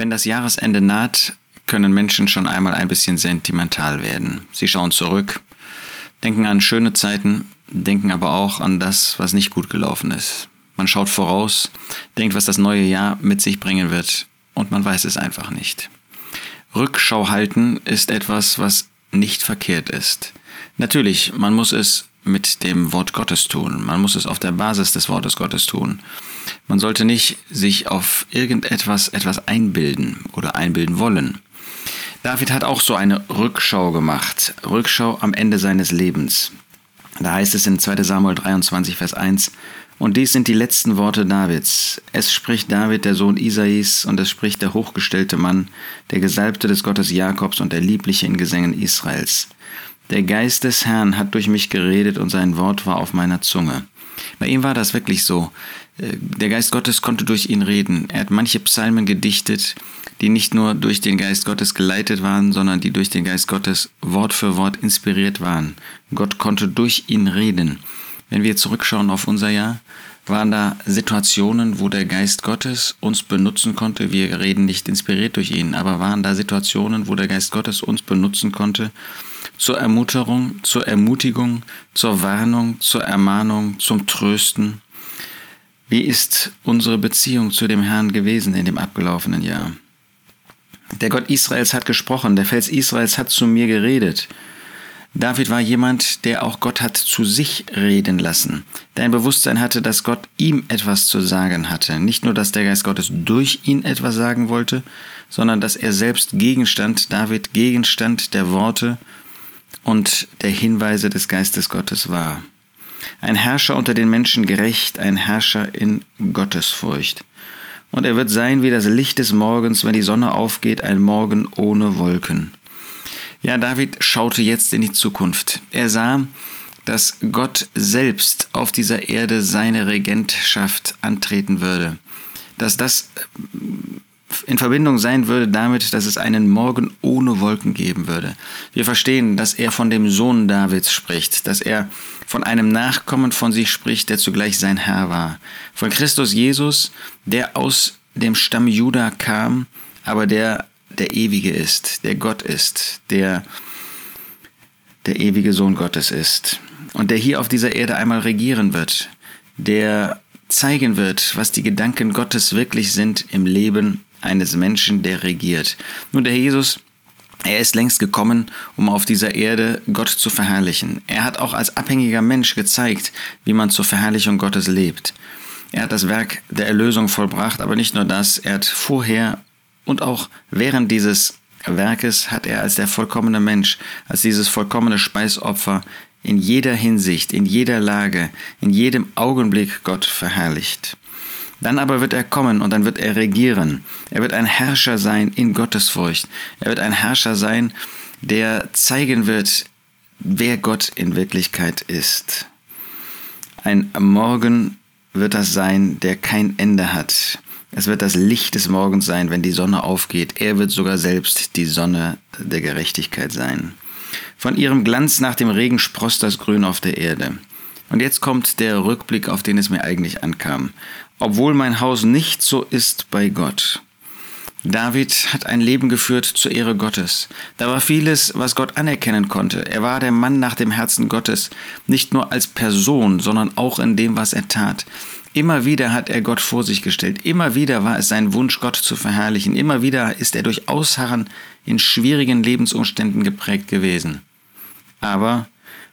Wenn das Jahresende naht, können Menschen schon einmal ein bisschen sentimental werden. Sie schauen zurück, denken an schöne Zeiten, denken aber auch an das, was nicht gut gelaufen ist. Man schaut voraus, denkt, was das neue Jahr mit sich bringen wird, und man weiß es einfach nicht. Rückschau halten ist etwas, was nicht verkehrt ist. Natürlich, man muss es mit dem Wort Gottes tun. Man muss es auf der Basis des Wortes Gottes tun. Man sollte nicht sich auf irgendetwas etwas einbilden oder einbilden wollen. David hat auch so eine Rückschau gemacht. Rückschau am Ende seines Lebens. Da heißt es in 2 Samuel 23, Vers 1, und dies sind die letzten Worte Davids. Es spricht David, der Sohn Isais, und es spricht der hochgestellte Mann, der Gesalbte des Gottes Jakobs und der Liebliche in Gesängen Israels. Der Geist des Herrn hat durch mich geredet und sein Wort war auf meiner Zunge. Bei ihm war das wirklich so. Äh, der Geist Gottes konnte durch ihn reden. Er hat manche Psalmen gedichtet, die nicht nur durch den Geist Gottes geleitet waren, sondern die durch den Geist Gottes Wort für Wort inspiriert waren. Gott konnte durch ihn reden. Wenn wir zurückschauen auf unser Jahr, waren da Situationen, wo der Geist Gottes uns benutzen konnte. Wir reden nicht inspiriert durch ihn, aber waren da Situationen, wo der Geist Gottes uns benutzen konnte zur Ermunterung, zur Ermutigung, zur Warnung, zur Ermahnung, zum Trösten. Wie ist unsere Beziehung zu dem Herrn gewesen in dem abgelaufenen Jahr? Der Gott Israels hat gesprochen, der Fels Israels hat zu mir geredet. David war jemand, der auch Gott hat zu sich reden lassen, der ein Bewusstsein hatte, dass Gott ihm etwas zu sagen hatte. Nicht nur, dass der Geist Gottes durch ihn etwas sagen wollte, sondern dass er selbst Gegenstand, David Gegenstand der Worte und der Hinweise des Geistes Gottes war. Ein Herrscher unter den Menschen gerecht, ein Herrscher in Gottesfurcht. Und er wird sein wie das Licht des Morgens, wenn die Sonne aufgeht, ein Morgen ohne Wolken. Ja, David schaute jetzt in die Zukunft. Er sah, dass Gott selbst auf dieser Erde seine Regentschaft antreten würde. Dass das in Verbindung sein würde damit, dass es einen Morgen ohne Wolken geben würde. Wir verstehen, dass er von dem Sohn Davids spricht, dass er von einem Nachkommen von sich spricht, der zugleich sein Herr war. Von Christus Jesus, der aus dem Stamm Juda kam, aber der der Ewige ist, der Gott ist, der der ewige Sohn Gottes ist und der hier auf dieser Erde einmal regieren wird, der zeigen wird, was die Gedanken Gottes wirklich sind im Leben eines Menschen, der regiert. Nun, der Jesus, er ist längst gekommen, um auf dieser Erde Gott zu verherrlichen. Er hat auch als abhängiger Mensch gezeigt, wie man zur Verherrlichung Gottes lebt. Er hat das Werk der Erlösung vollbracht, aber nicht nur das, er hat vorher und auch während dieses Werkes hat er als der vollkommene Mensch, als dieses vollkommene Speisopfer in jeder Hinsicht, in jeder Lage, in jedem Augenblick Gott verherrlicht. Dann aber wird er kommen und dann wird er regieren. Er wird ein Herrscher sein in Gottesfurcht. Er wird ein Herrscher sein, der zeigen wird, wer Gott in Wirklichkeit ist. Ein Morgen wird das sein, der kein Ende hat. Es wird das Licht des Morgens sein, wenn die Sonne aufgeht. Er wird sogar selbst die Sonne der Gerechtigkeit sein. Von ihrem Glanz nach dem Regen sproßt das Grün auf der Erde. Und jetzt kommt der Rückblick, auf den es mir eigentlich ankam. Obwohl mein Haus nicht so ist bei Gott. David hat ein Leben geführt zur Ehre Gottes. Da war vieles, was Gott anerkennen konnte. Er war der Mann nach dem Herzen Gottes, nicht nur als Person, sondern auch in dem, was er tat. Immer wieder hat er Gott vor sich gestellt. Immer wieder war es sein Wunsch, Gott zu verherrlichen. Immer wieder ist er durch Ausharren in schwierigen Lebensumständen geprägt gewesen. Aber,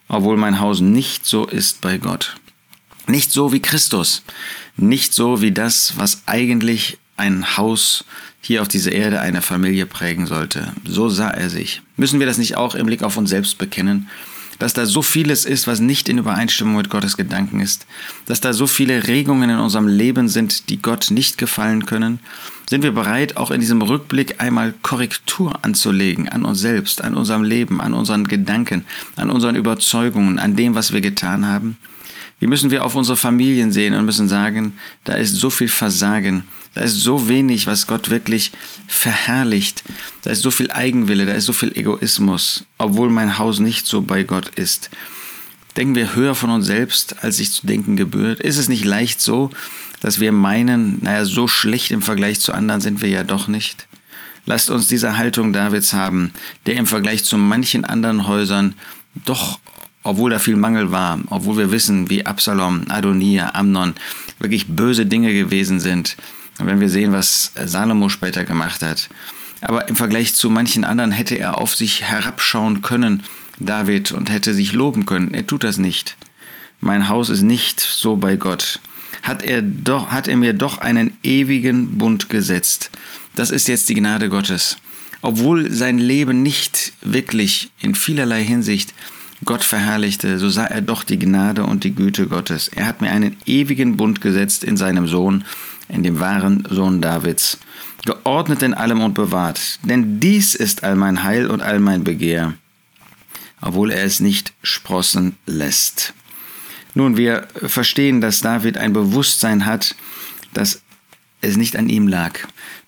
obwohl mein Haus nicht so ist bei Gott, nicht so wie Christus, nicht so wie das, was eigentlich ein Haus hier auf dieser Erde eine Familie prägen sollte. So sah er sich. Müssen wir das nicht auch im Blick auf uns selbst bekennen? Dass da so vieles ist, was nicht in Übereinstimmung mit Gottes Gedanken ist, dass da so viele Regungen in unserem Leben sind, die Gott nicht gefallen können, sind wir bereit, auch in diesem Rückblick einmal Korrektur anzulegen an uns selbst, an unserem Leben, an unseren Gedanken, an unseren Überzeugungen, an dem, was wir getan haben? Wie müssen wir auf unsere Familien sehen und müssen sagen, da ist so viel Versagen, da ist so wenig, was Gott wirklich verherrlicht, da ist so viel Eigenwille, da ist so viel Egoismus, obwohl mein Haus nicht so bei Gott ist. Denken wir höher von uns selbst, als sich zu denken gebührt? Ist es nicht leicht so, dass wir meinen, naja, so schlecht im Vergleich zu anderen sind wir ja doch nicht? Lasst uns diese Haltung Davids haben, der im Vergleich zu manchen anderen Häusern doch, obwohl da viel Mangel war, obwohl wir wissen, wie Absalom, Adonia, Amnon wirklich böse Dinge gewesen sind, wenn wir sehen, was Salomo später gemacht hat. Aber im Vergleich zu manchen anderen hätte er auf sich herabschauen können, David, und hätte sich loben können. Er tut das nicht. Mein Haus ist nicht so bei Gott. Hat er, doch, hat er mir doch einen ewigen Bund gesetzt. Das ist jetzt die Gnade Gottes. Obwohl sein Leben nicht wirklich in vielerlei Hinsicht Gott verherrlichte, so sah er doch die Gnade und die Güte Gottes. Er hat mir einen ewigen Bund gesetzt in seinem Sohn, in dem wahren Sohn Davids, geordnet in allem und bewahrt. Denn dies ist all mein Heil und all mein Begehr, obwohl er es nicht sprossen lässt. Nun, wir verstehen, dass David ein Bewusstsein hat, dass es nicht an ihm lag,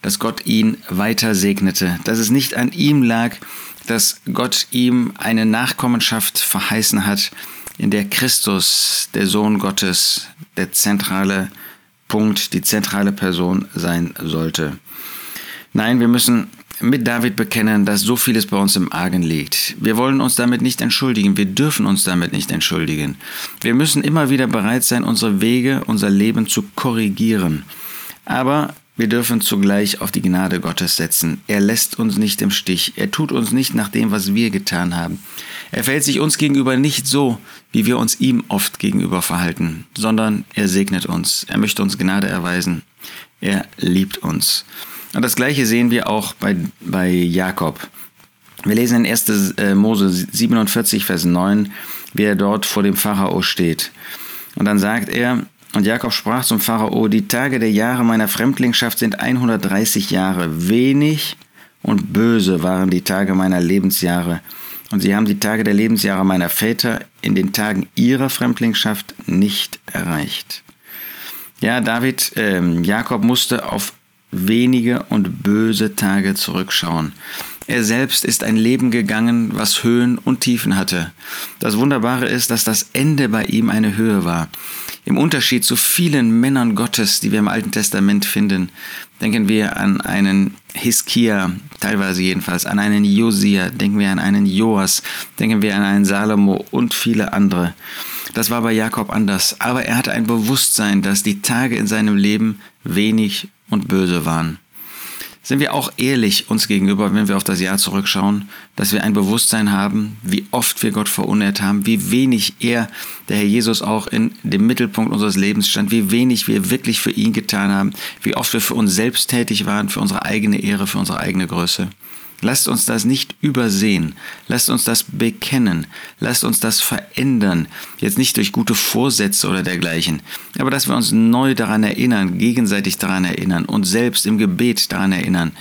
dass Gott ihn weiter segnete, dass es nicht an ihm lag, dass Gott ihm eine Nachkommenschaft verheißen hat, in der Christus, der Sohn Gottes, der zentrale Punkt, die zentrale Person sein sollte. Nein, wir müssen mit David bekennen, dass so vieles bei uns im Argen liegt. Wir wollen uns damit nicht entschuldigen, wir dürfen uns damit nicht entschuldigen. Wir müssen immer wieder bereit sein, unsere Wege, unser Leben zu korrigieren. Aber wir dürfen zugleich auf die Gnade Gottes setzen. Er lässt uns nicht im Stich. Er tut uns nicht nach dem, was wir getan haben. Er verhält sich uns gegenüber nicht so, wie wir uns ihm oft gegenüber verhalten, sondern er segnet uns. Er möchte uns Gnade erweisen. Er liebt uns. Und das Gleiche sehen wir auch bei, bei Jakob. Wir lesen in 1. Äh, Mose 47, Vers 9, wie er dort vor dem Pharao steht. Und dann sagt er, und Jakob sprach zum Pharao, die Tage der Jahre meiner Fremdlingschaft sind 130 Jahre. Wenig und böse waren die Tage meiner Lebensjahre. Und sie haben die Tage der Lebensjahre meiner Väter in den Tagen ihrer Fremdlingschaft nicht erreicht. Ja, David, äh, Jakob musste auf wenige und böse Tage zurückschauen. Er selbst ist ein Leben gegangen, was Höhen und Tiefen hatte. Das Wunderbare ist, dass das Ende bei ihm eine Höhe war. Im Unterschied zu vielen Männern Gottes, die wir im Alten Testament finden, denken wir an einen Hiskia, teilweise jedenfalls, an einen Josia, denken wir an einen Joas, denken wir an einen Salomo und viele andere. Das war bei Jakob anders, aber er hatte ein Bewusstsein, dass die Tage in seinem Leben wenig und böse waren. Sind wir auch ehrlich uns gegenüber, wenn wir auf das Jahr zurückschauen, dass wir ein Bewusstsein haben, wie oft wir Gott verunehrt haben, wie wenig er, der Herr Jesus, auch in dem Mittelpunkt unseres Lebens stand, wie wenig wir wirklich für ihn getan haben, wie oft wir für uns selbst tätig waren, für unsere eigene Ehre, für unsere eigene Größe. Lasst uns das nicht übersehen. Lasst uns das bekennen. Lasst uns das verändern. Jetzt nicht durch gute Vorsätze oder dergleichen, aber dass wir uns neu daran erinnern, gegenseitig daran erinnern und selbst im Gebet daran erinnern,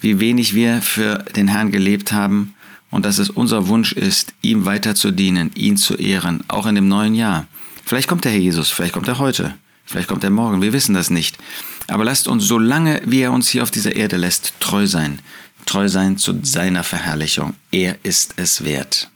wie wenig wir für den Herrn gelebt haben und dass es unser Wunsch ist, ihm weiter zu dienen, ihn zu ehren, auch in dem neuen Jahr. Vielleicht kommt der Herr Jesus, vielleicht kommt er heute, vielleicht kommt er morgen, wir wissen das nicht. Aber lasst uns, solange wie er uns hier auf dieser Erde lässt, treu sein treu sein zu seiner Verherrlichung. Er ist es wert.